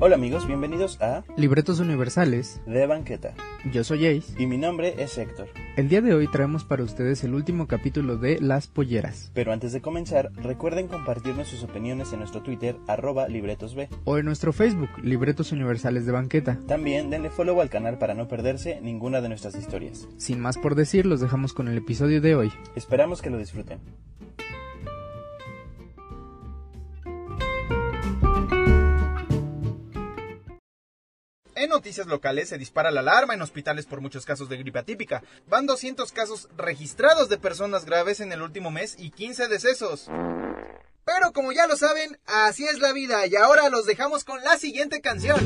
Hola amigos, bienvenidos a Libretos Universales. De Banqueta. Yo soy Ace. Y mi nombre es Héctor. El día de hoy traemos para ustedes el último capítulo de Las Polleras. Pero antes de comenzar, recuerden compartirnos sus opiniones en nuestro Twitter, arroba libretosb. O en nuestro Facebook, Libretos Universales de Banqueta. También denle follow al canal para no perderse ninguna de nuestras historias. Sin más por decir, los dejamos con el episodio de hoy. Esperamos que lo disfruten. En noticias locales se dispara la alarma en hospitales por muchos casos de gripe atípica. Van 200 casos registrados de personas graves en el último mes y 15 decesos. Pero como ya lo saben, así es la vida y ahora los dejamos con la siguiente canción.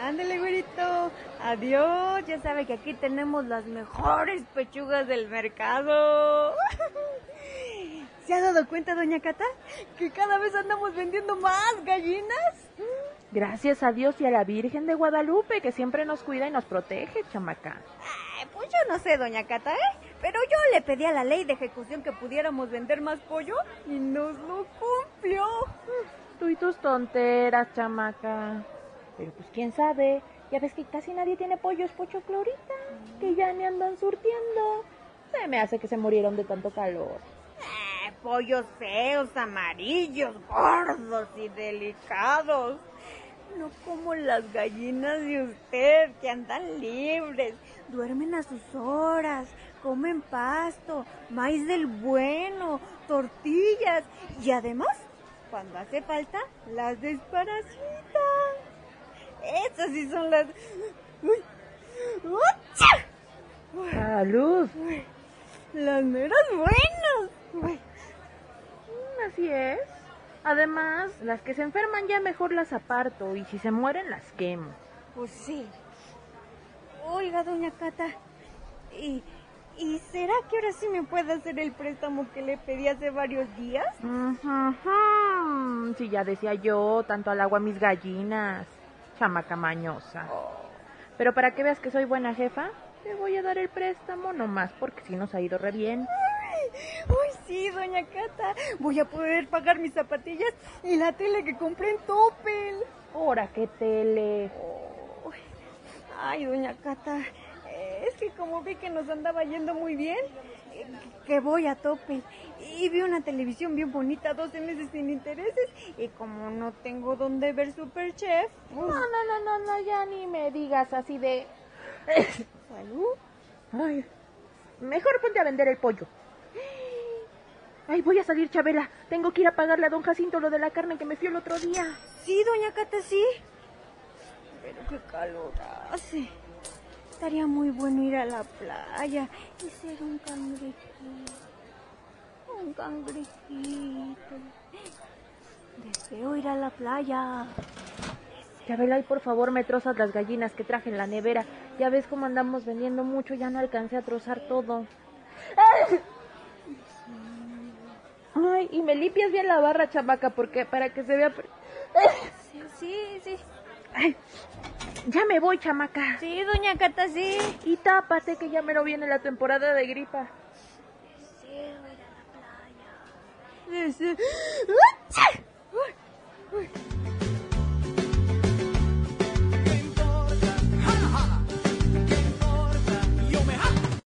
Ándale, güerito. Adiós. Ya sabe que aquí tenemos las mejores pechugas del mercado. ¿Se ha dado cuenta, doña Cata? Que cada vez andamos vendiendo más gallinas. Gracias a Dios y a la Virgen de Guadalupe, que siempre nos cuida y nos protege, chamaca. Ay, pues yo no sé, doña Cata, ¿eh? Pero yo le pedí a la ley de ejecución que pudiéramos vender más pollo y nos lo cumplió. Tú y tus tonteras, chamaca. Pero pues quién sabe, ya ves que casi nadie tiene pollos pocho clorita, que ya me andan surtiendo. Se me hace que se murieron de tanto calor. Pollos feos, amarillos, gordos y delicados. No como las gallinas de usted, que andan libres, duermen a sus horas, comen pasto, maíz del bueno, tortillas y además, cuando hace falta, las desparasitan. Esas sí son las... ¡Uy! ¡Ucha! ¡Salud! Las meras buenas. Así es. Además, las que se enferman ya mejor las aparto y si se mueren las quemo. Pues sí. Oiga, doña Cata, ¿y, ¿y será que ahora sí me puede hacer el préstamo que le pedí hace varios días? Ujú, Si ya decía yo, tanto al agua mis gallinas. Chamaca mañosa. Pero para que veas que soy buena jefa, te voy a dar el préstamo nomás porque si nos ha ido re bien. Uy, sí, doña Cata. Voy a poder pagar mis zapatillas y la tele que compré en Topel. Ahora qué tele. Uy. Ay, doña Cata, es que como vi que nos andaba yendo muy bien, eh, que voy a Topel y vi una televisión bien bonita, 12 meses sin intereses, y como no tengo donde ver Superchef, No, no, no, no, no, ya ni me digas así de... salud. Ay, mejor ponte a vender el pollo. Ay, voy a salir, Chabela. Tengo que ir a pagarle a don Jacinto lo de la carne que me fió el otro día. Sí, doña Cata, sí. Pero qué calor hace. Estaría muy bueno ir a la playa y ser un cangrejito. Un cangrejito. Deseo ir a la playa. Chabela, y por favor me trozas las gallinas que traje en la nevera. Ya ves cómo andamos vendiendo mucho, ya no alcancé a trozar todo. Ay, y me limpias bien la barra, chamaca, porque para que se vea... Sí, sí, sí. Ay, ya me voy, chamaca. Sí, doña Cata, sí. Y tápate que ya me lo viene la temporada de gripa. Deseo ir a la playa. Deseo... ¡Uy! Uy, uy.